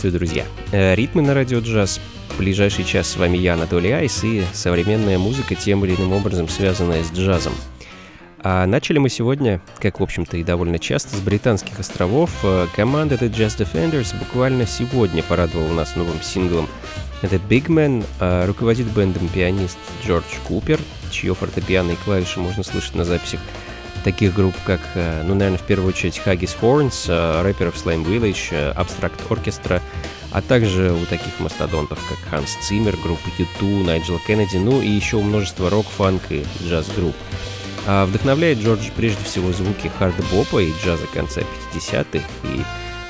Приветствую, друзья! Э, ритмы на радио джаз. В ближайший час с вами я, Анатолий Айс, и современная музыка тем или иным образом связанная с джазом. А начали мы сегодня, как, в общем-то, и довольно часто, с британских островов. Э, команда The Jazz Defenders буквально сегодня порадовала нас новым синглом The Big Man. А руководит бендом пианист Джордж Купер, чье фортепиано и клавиши можно слышать на записях таких групп, как, э, ну, наверное, в первую очередь Haggis Horns, э, рэперов Slime Village, Abstract Orchestra, а также у таких мастодонтов, как Ханс Циммер, группа U2, Найджел Кеннеди, ну и еще у множества рок, фанк и джаз-групп. А вдохновляет Джордж прежде всего звуки хард-бопа и джаза конца 50-х, и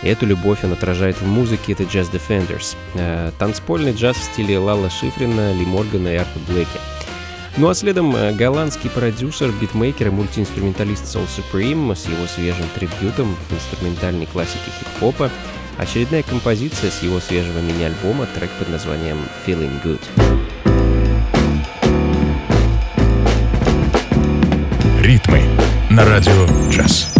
эту любовь он отражает в музыке The Jazz Defenders. Э, танцпольный джаз в стиле Лала Шифрина, Ли Моргана и Арта Блэки. Ну а следом э, голландский продюсер, битмейкер и мультиинструменталист Soul Supreme с его свежим трибютом инструментальной классики хип-хопа, очередная композиция с его свежего мини-альбома, трек под названием Feeling Good. Ритмы на радио джаз.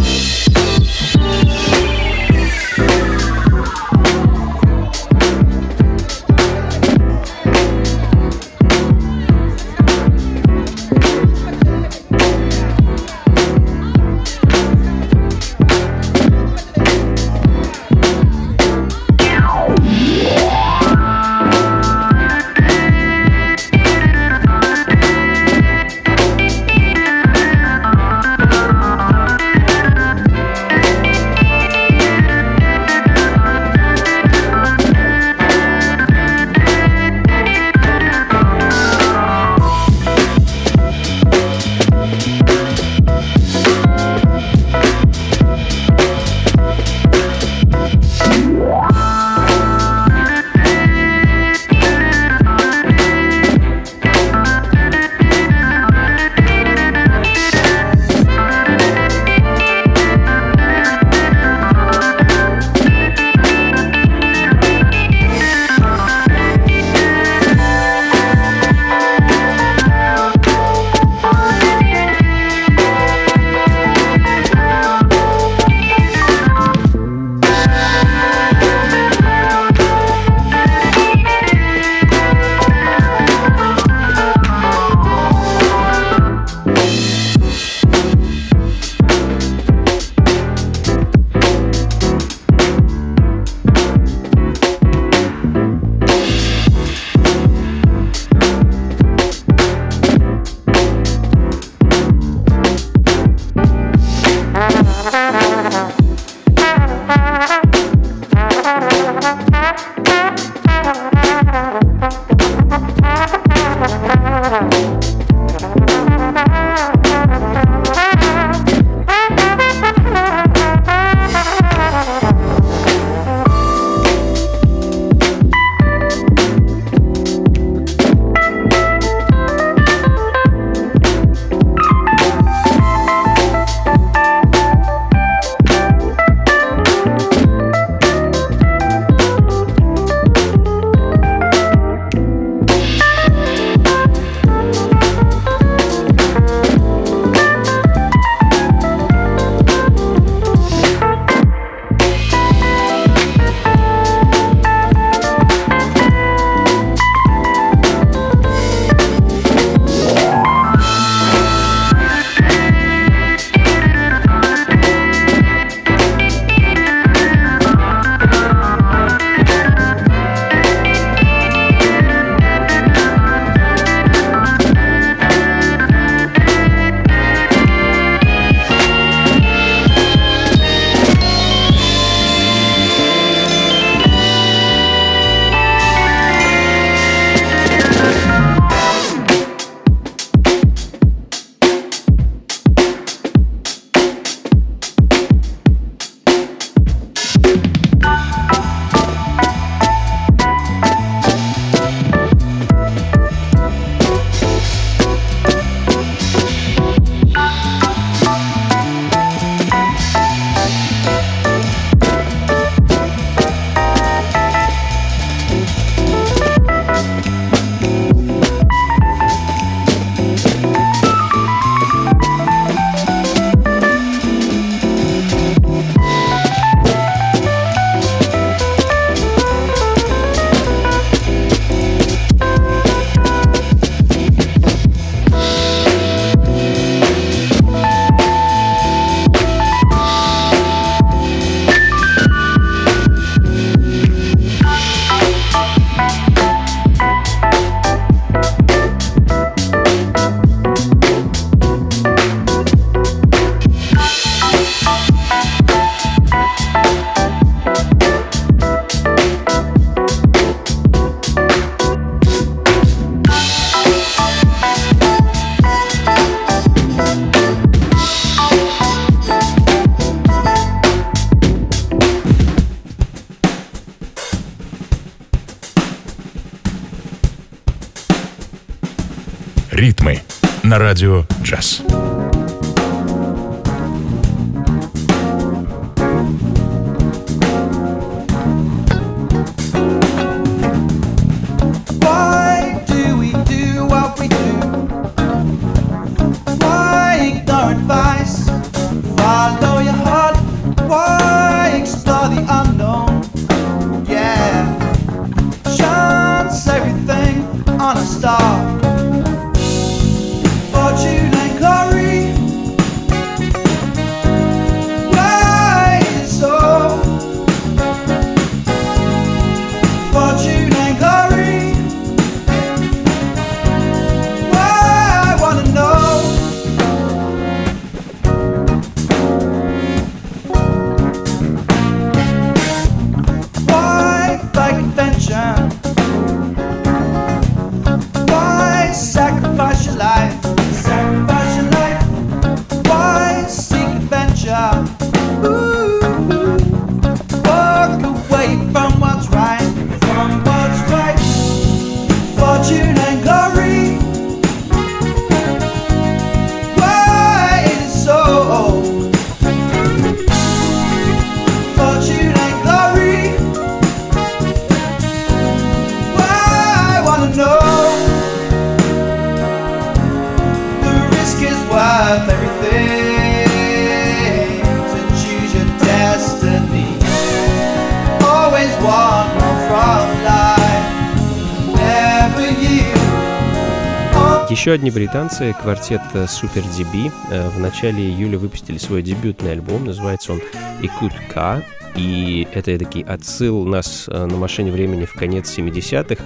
Еще одни британцы, квартет э, Super DB, э, в начале июля выпустили свой дебютный альбом, называется он «Икут К», и это такой отсыл нас э, на машине времени в конец 70-х,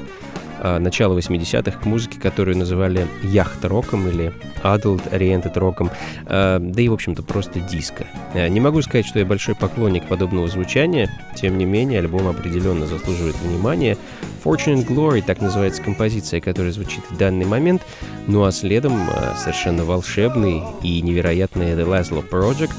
э, начало 80-х к музыке, которую называли яхт-роком или adult-oriented роком, э, да и, в общем-то, просто диско. Э, Не могу сказать, что я большой поклонник подобного звучания, тем не менее, альбом определенно заслуживает внимания. Fortune and Glory, так называется композиция, которая звучит в данный момент, ну а следом совершенно волшебный и невероятный The Laszlo Project,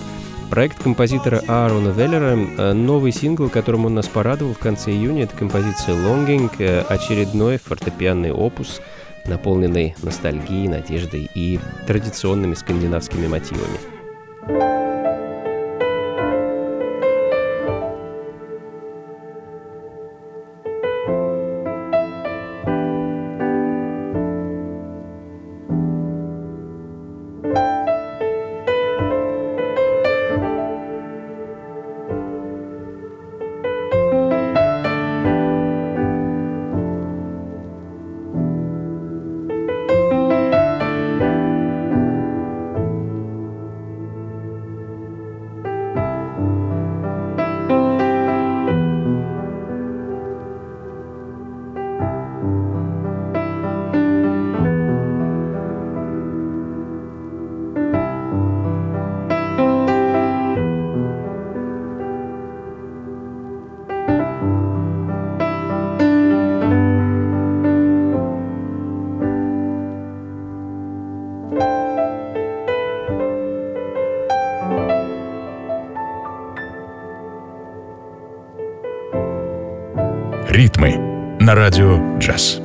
Проект композитора Аарона Веллера, э, новый сингл, которым он нас порадовал в конце июня, это композиция Longing, э, очередной фортепианный опус, наполненный ностальгией, надеждой и традиционными скандинавскими мотивами. Радио джаз.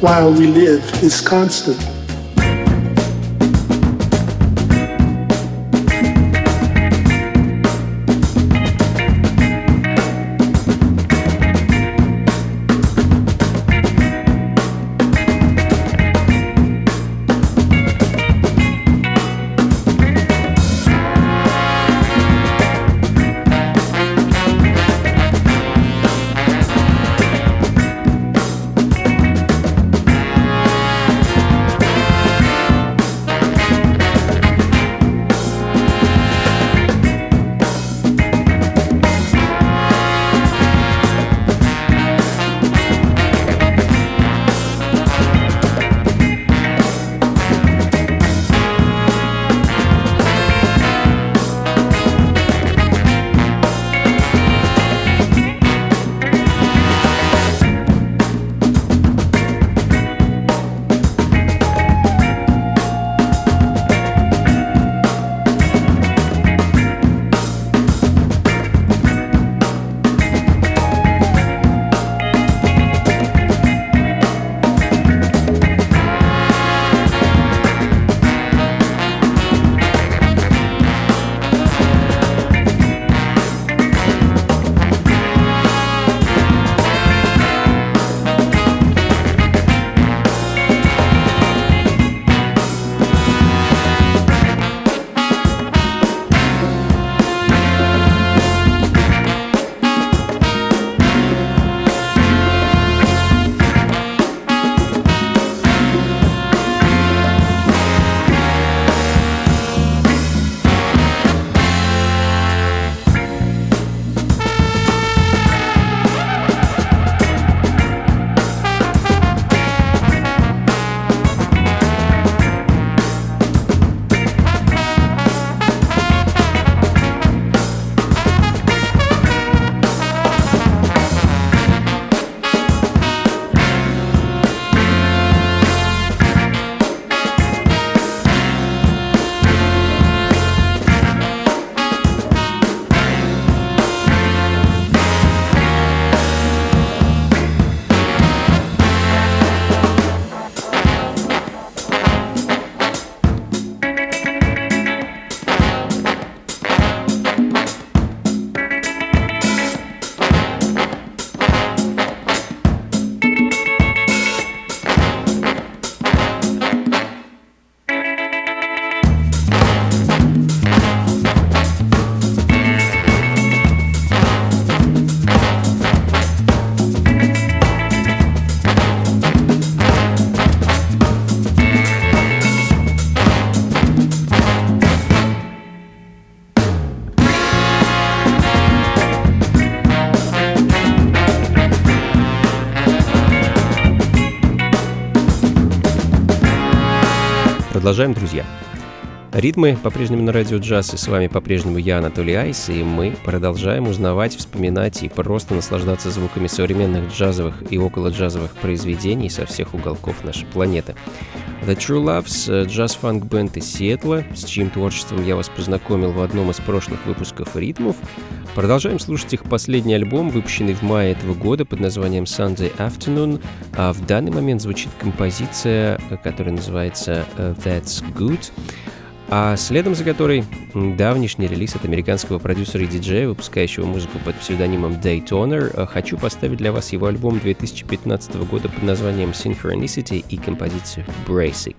While we live is constant. Продолжаем, друзья. Ритмы по-прежнему на радио джаз, и с вами по-прежнему я, Анатолий Айс, и мы продолжаем узнавать, вспоминать и просто наслаждаться звуками современных джазовых и около джазовых произведений со всех уголков нашей планеты. The True Loves, джаз-фанк бенд из Сиэтла, с чьим творчеством я вас познакомил в одном из прошлых выпусков ритмов. Продолжаем слушать их последний альбом, выпущенный в мае этого года под названием Sunday Afternoon, а в данный момент звучит композиция, которая называется That's Good а следом за которой давнишний релиз от американского продюсера и диджея, выпускающего музыку под псевдонимом Daytoner. Хочу поставить для вас его альбом 2015 года под названием Synchronicity и композицию Brasic.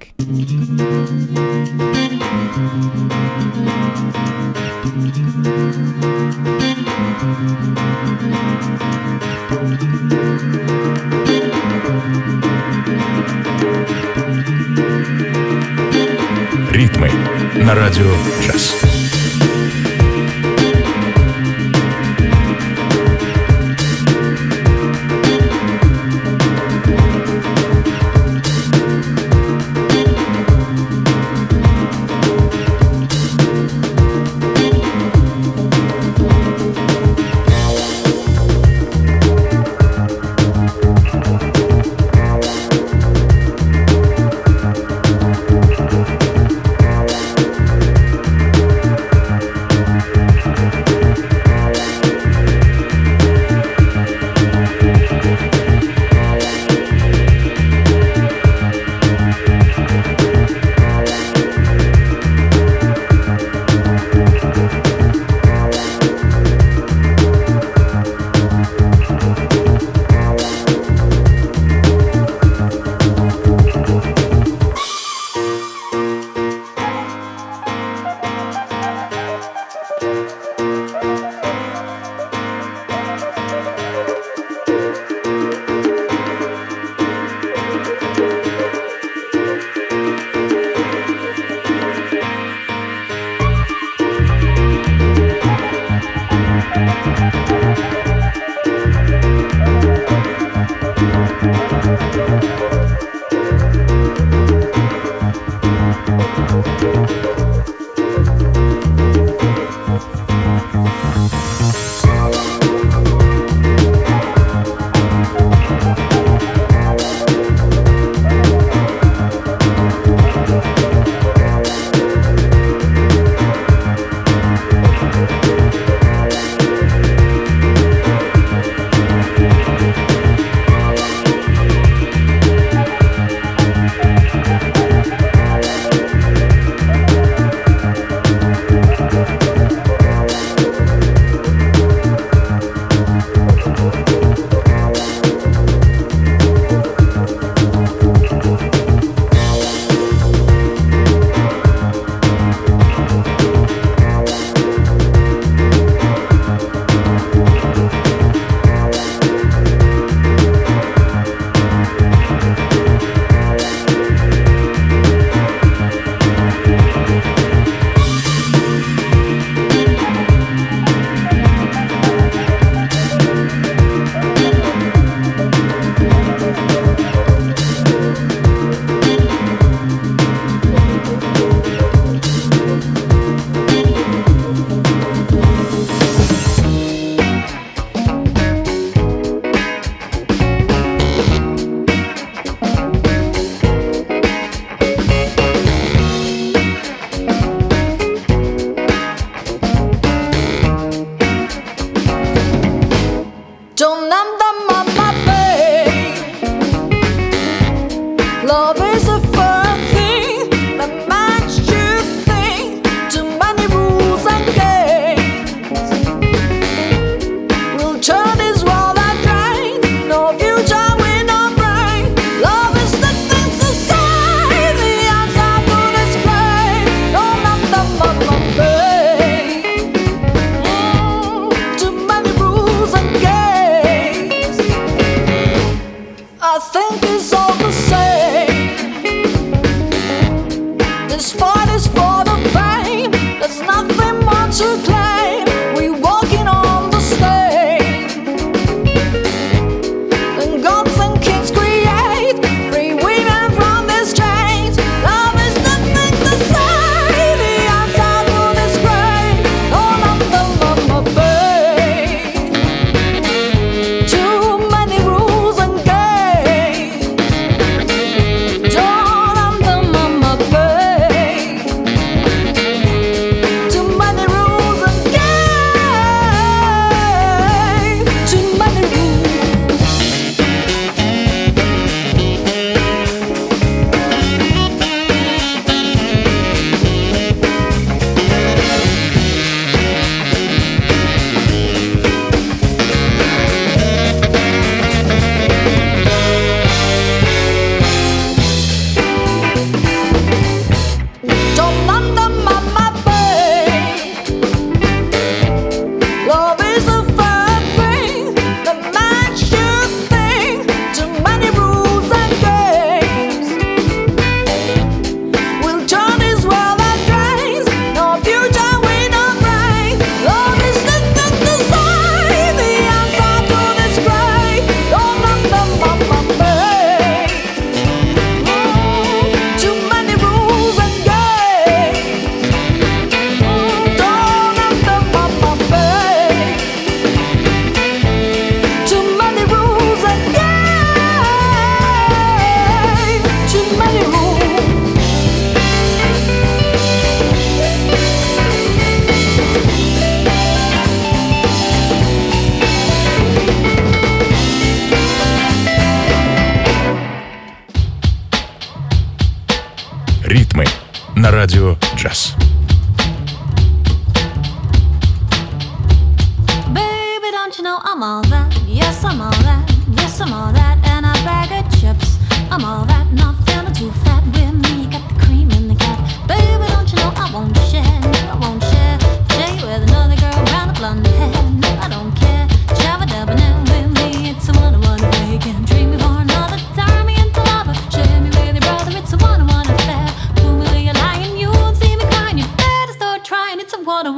Ритмы на радио «Джаз».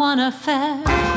one affair.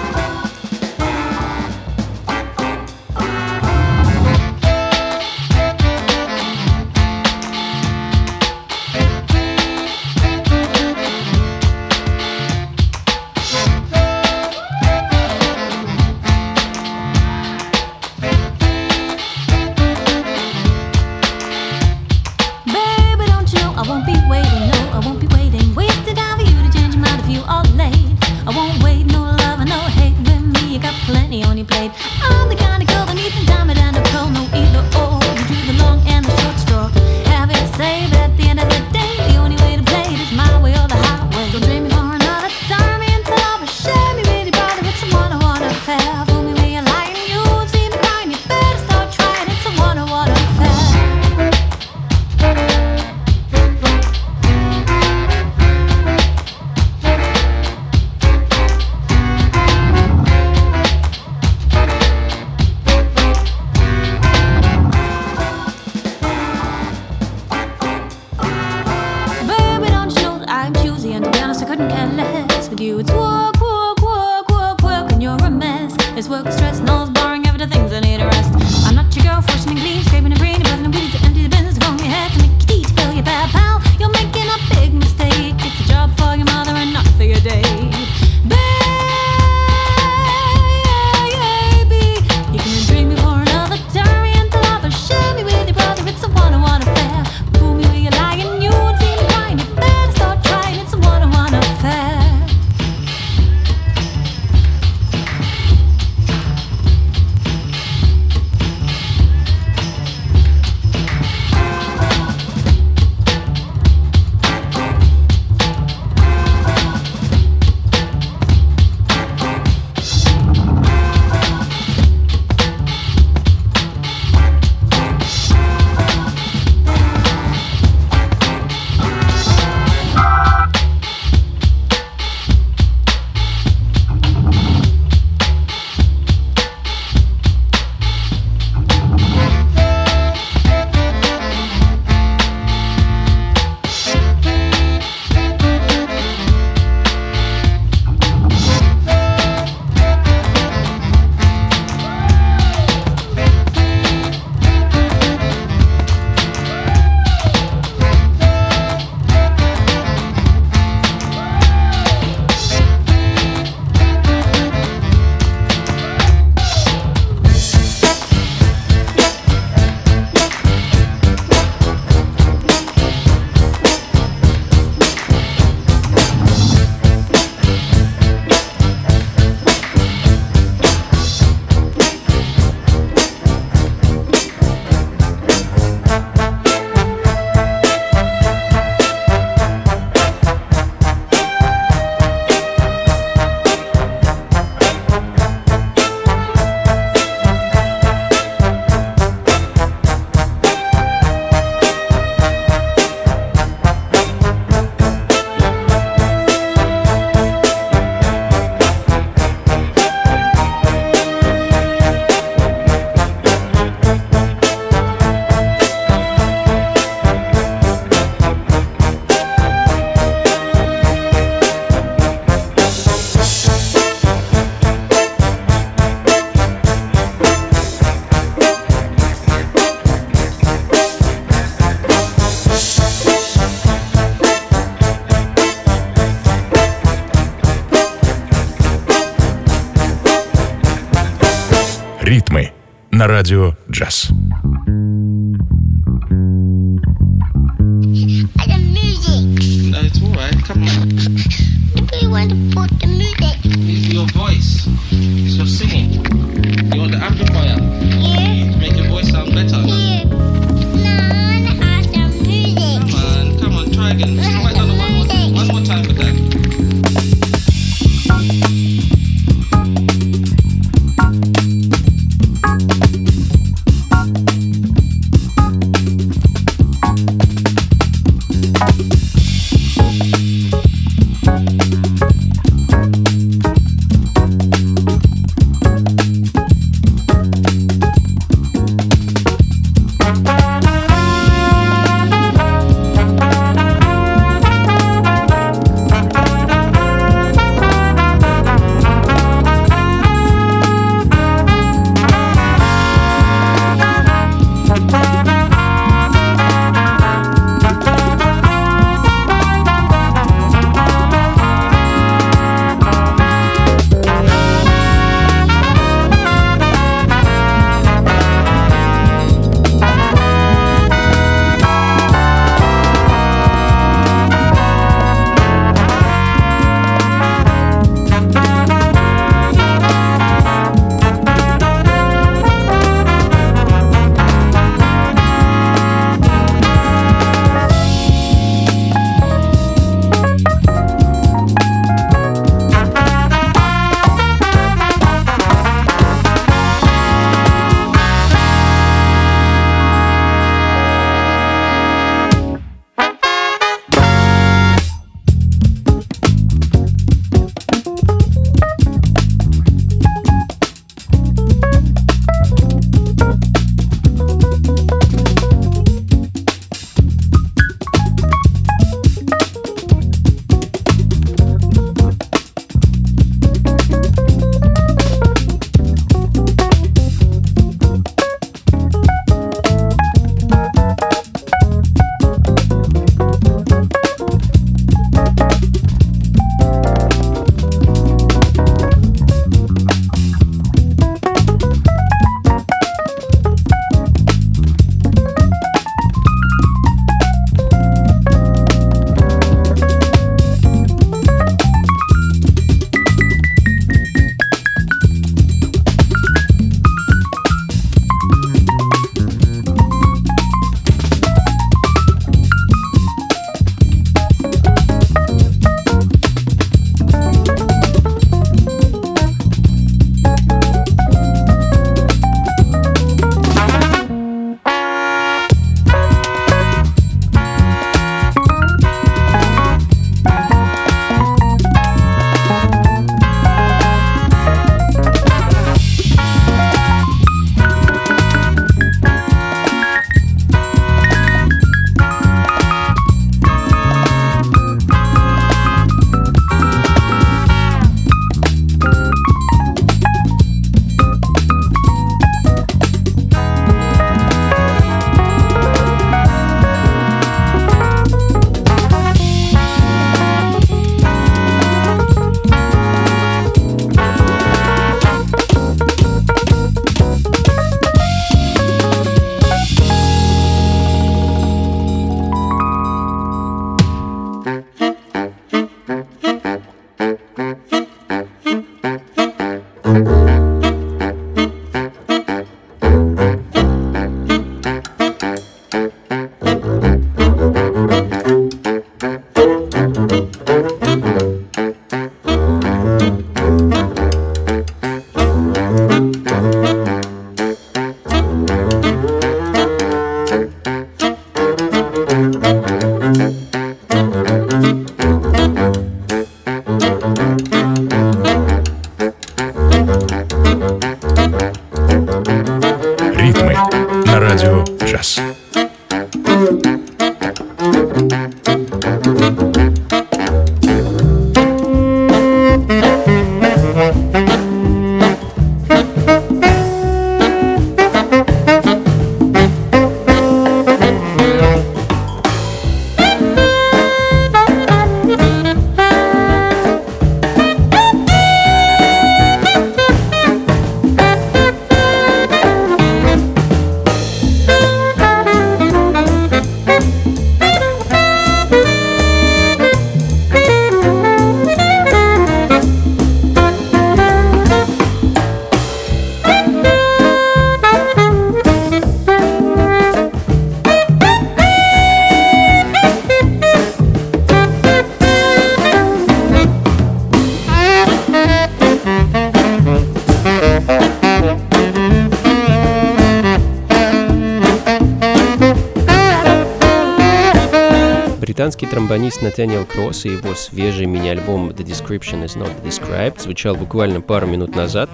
Тромбонист Натаниэл Кросс и его свежий мини-альбом The Description is Not Described звучал буквально пару минут назад.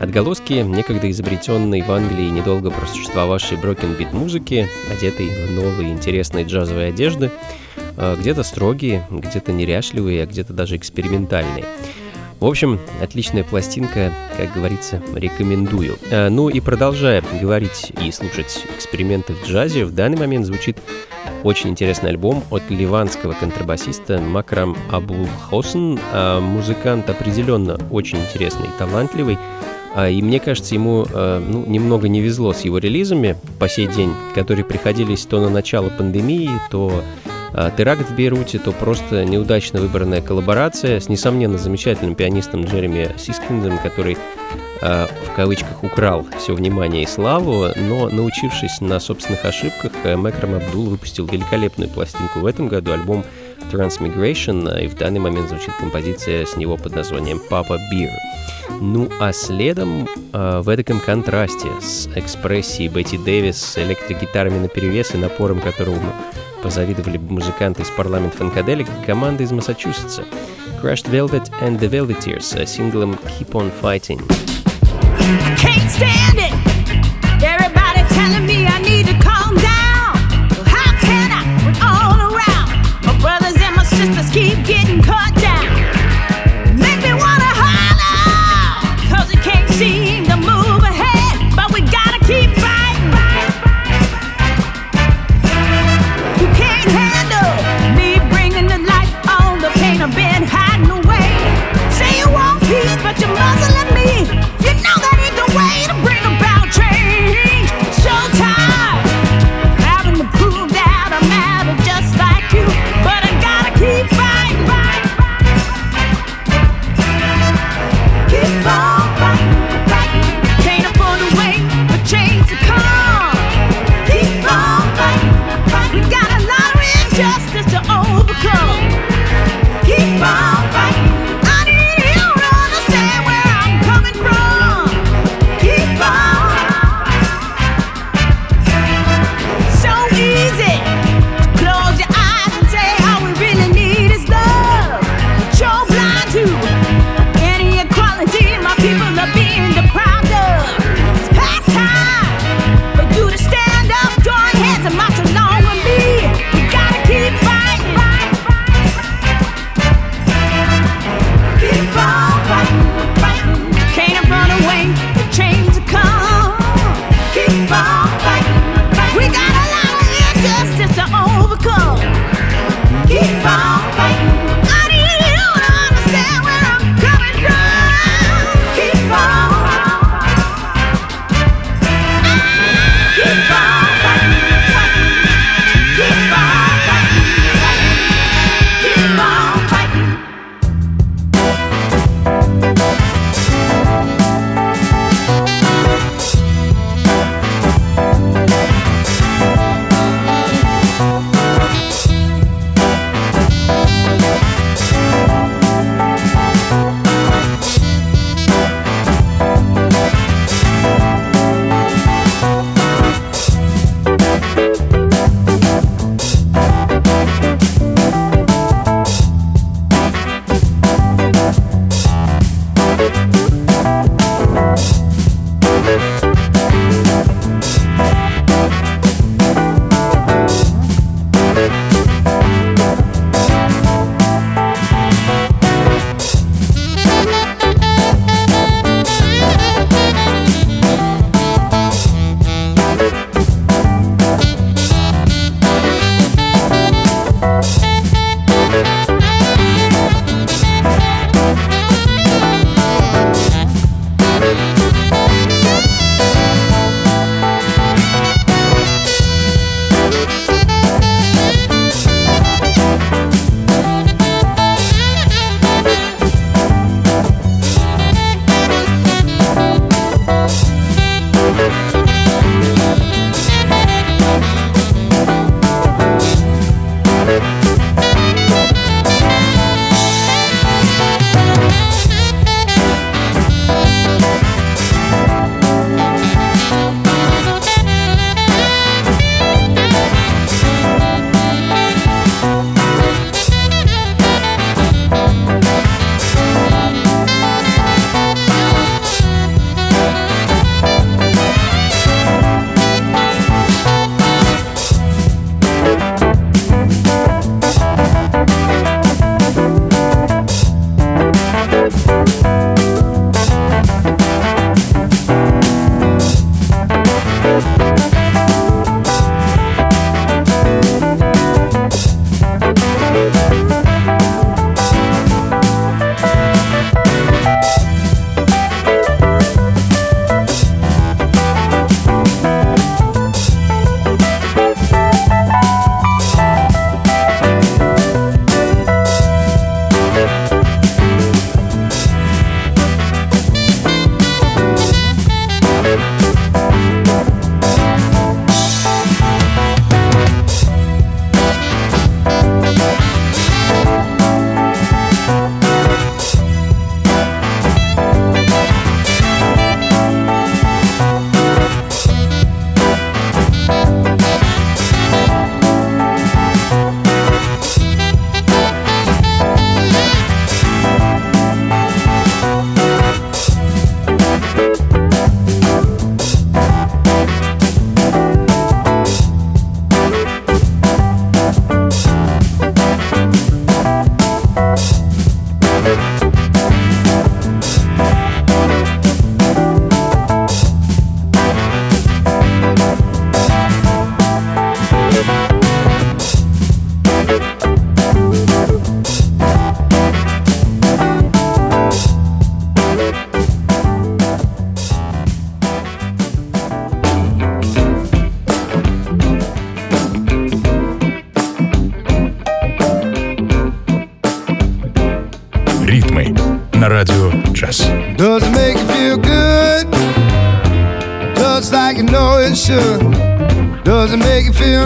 Отголоски некогда изобретенной в Англии недолго просуществовавшей брокенбит музыки, одетой в новые интересные джазовые одежды, э, где-то строгие, где-то неряшливые, а где-то даже экспериментальные. В общем, отличная пластинка, как говорится, рекомендую. Э, Ну и продолжая говорить и слушать эксперименты в джазе, в данный момент звучит очень интересный альбом от ливанского контрабасиста Макрам Абул Хосен. А, Музыкант определенно очень интересный и талантливый. А, И мне кажется, ему э, ну, немного не везло с его релизами по сей день, которые приходились то на начало пандемии, то теракт в Бейруте, то просто неудачно выбранная коллаборация с, несомненно, замечательным пианистом Джереми Сискиндом, который а, в кавычках украл все внимание и славу, но научившись на собственных ошибках, э, Мэкрам Абдул выпустил великолепную пластинку в этом году, альбом Transmigration, э, и в данный момент звучит композиция с него под названием Papa Beer. Ну а следом э, в этом контрасте с экспрессией Бетти Дэвис, электрогитарами на перевес и напором которого позавидовали бы музыканты из парламент Фанкаделик, команда из Массачусетса. Crushed Velvet and the Velveteers с синглом Keep On Fighting. Can't stand it. Everybody telling me I need to calm down. Well, how can I when all around my brothers and my sisters keep getting cut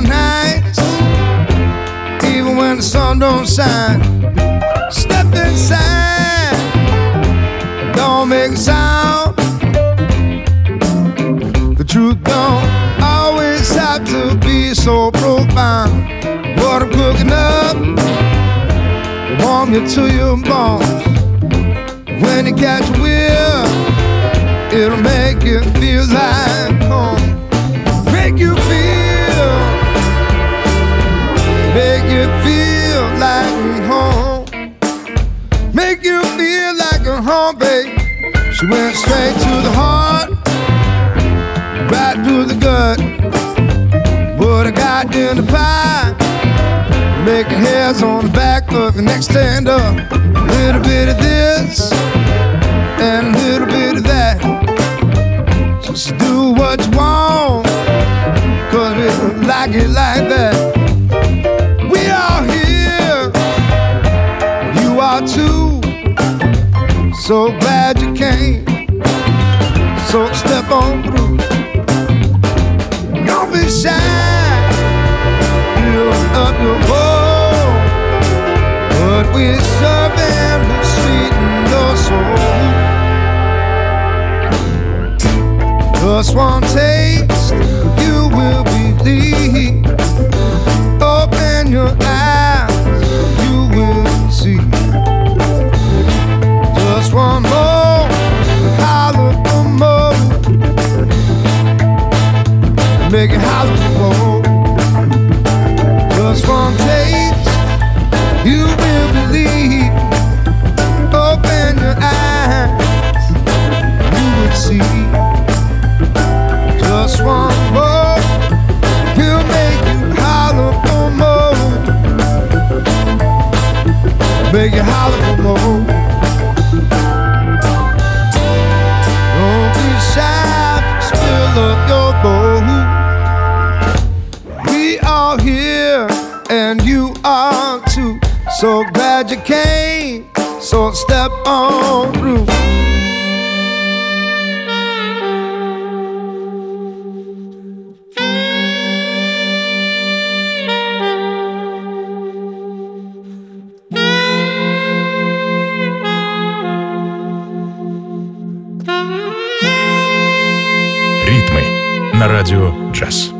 Nice? Even when the sun don't shine. Step inside. Don't make a sound. The truth don't always have to be so profound. What I'm cooking up warm you to your bones. When you catch a whiff, it'll make you feel like She went straight to the heart, right to the gut. Put a got in the pie. Make your hairs on the back of your neck stand up. A little bit of this and a little bit of that. Just do what you want, cause we like it like that. So glad you came. So step on through. Don't be shy. Fill up your bowl. What we're serving will sweeten your soul. Just one taste, you will believe. Open your eyes, house. Glad you came, so step on through. Ритмы на радио джаз.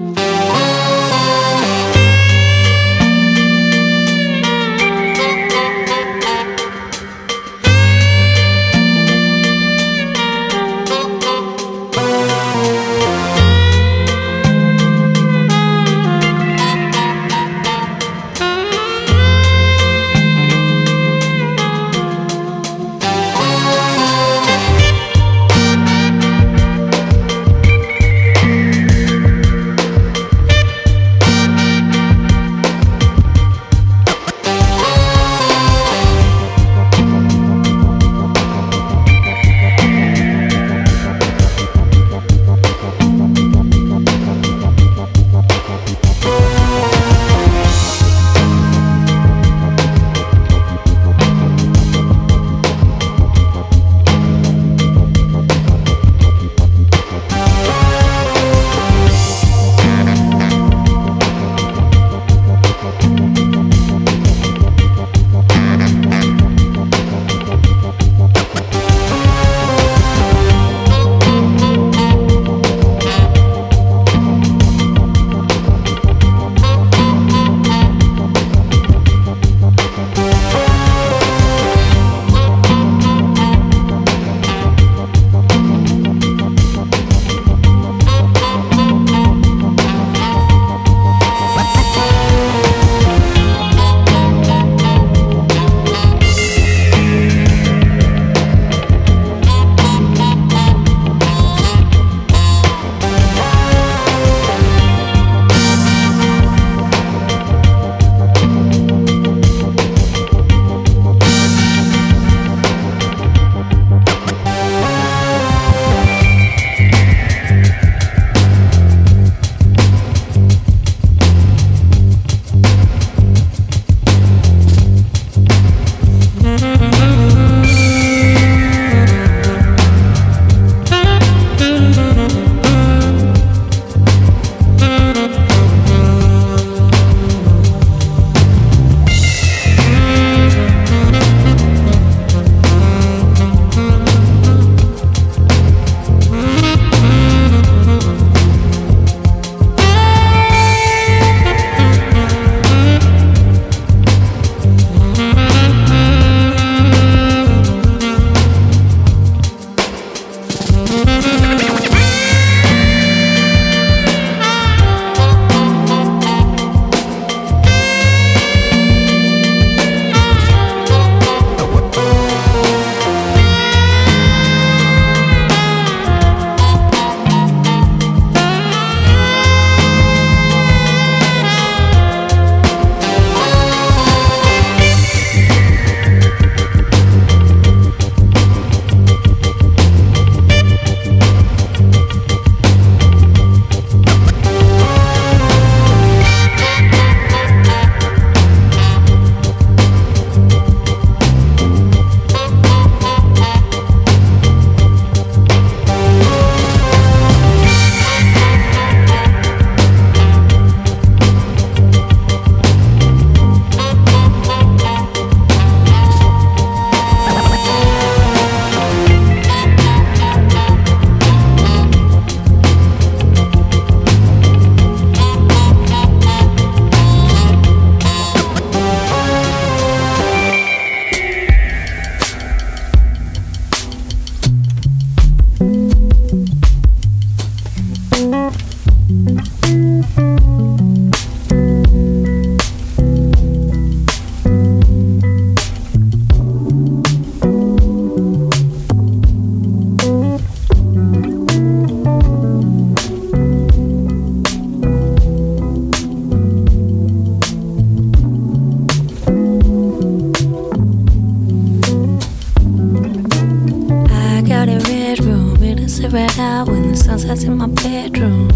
Sunsets in my bedroom.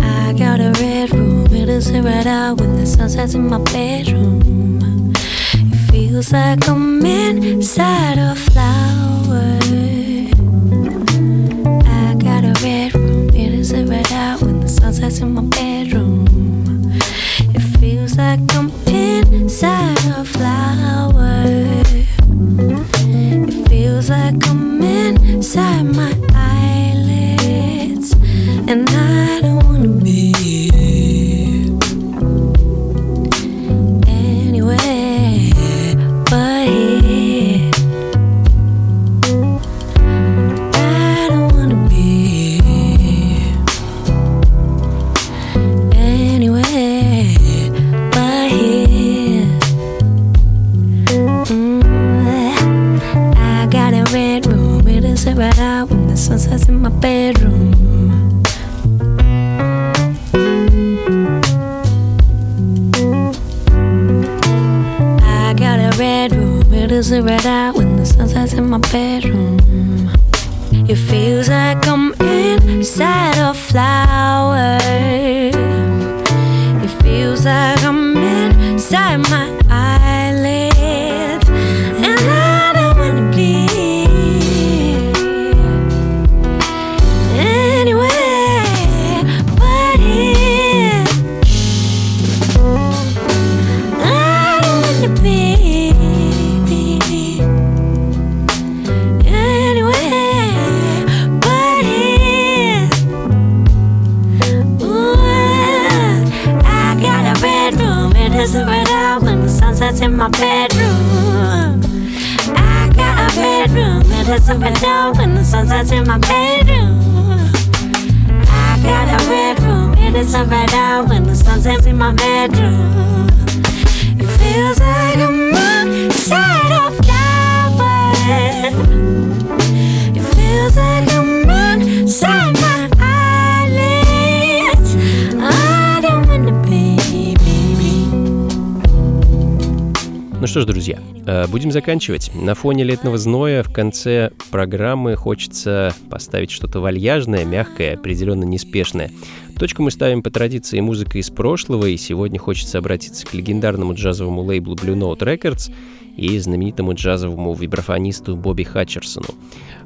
I got a red room, it'll sit right out when the sun sets in my bedroom. It feels like I'm inside a будем заканчивать. На фоне летного зноя в конце программы хочется поставить что-то вальяжное, мягкое, определенно неспешное. Точку мы ставим по традиции музыка из прошлого, и сегодня хочется обратиться к легендарному джазовому лейблу Blue Note Records и знаменитому джазовому вибрафонисту Бобби Хатчерсону.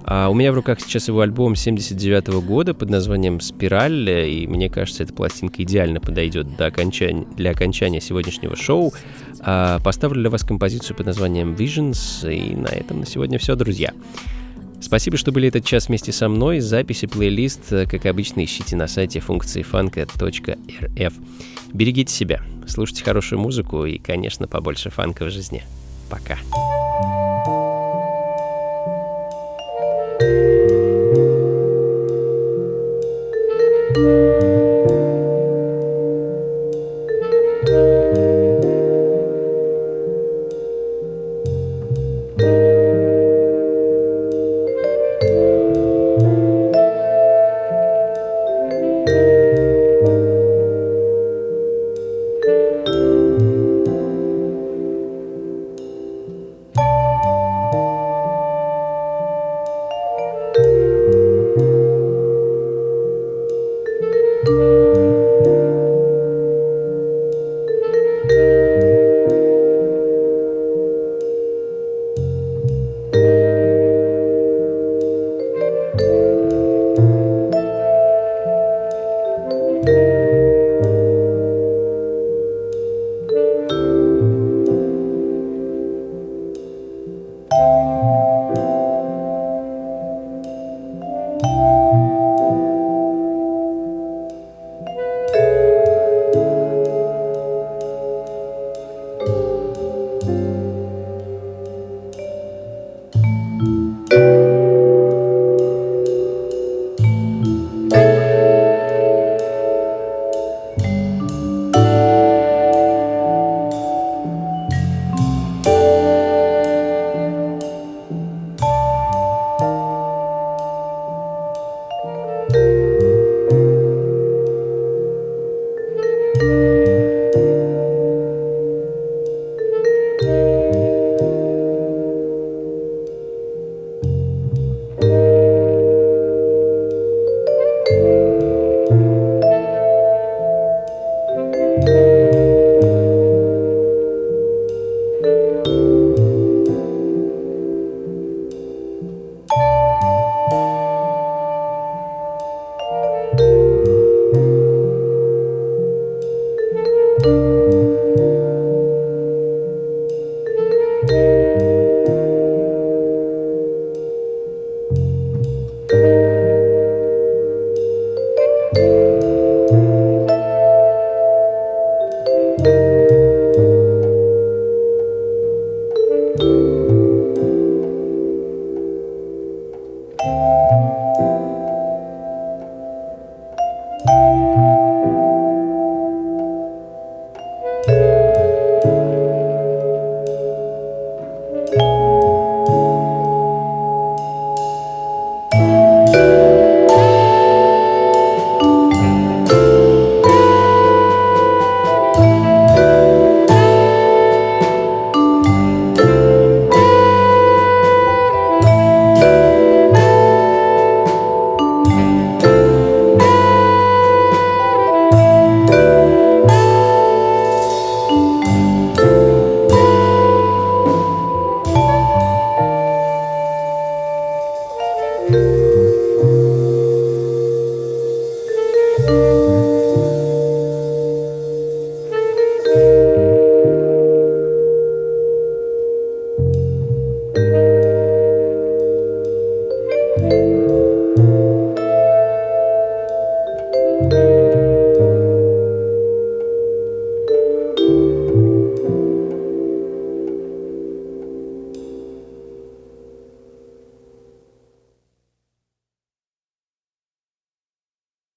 А у меня в руках сейчас его альбом 79 года под названием «Спираль», и мне кажется, эта пластинка идеально подойдет до окончания, для окончания сегодняшнего шоу. А поставлю для вас композицию под названием «Visions», и на этом на сегодня все, друзья. Спасибо, что были этот час вместе со мной. Записи плейлист, как обычно, ищите на сайте функции фанка.рф. Берегите себя, слушайте хорошую музыку и, конечно, побольше фанка в жизни. para acá.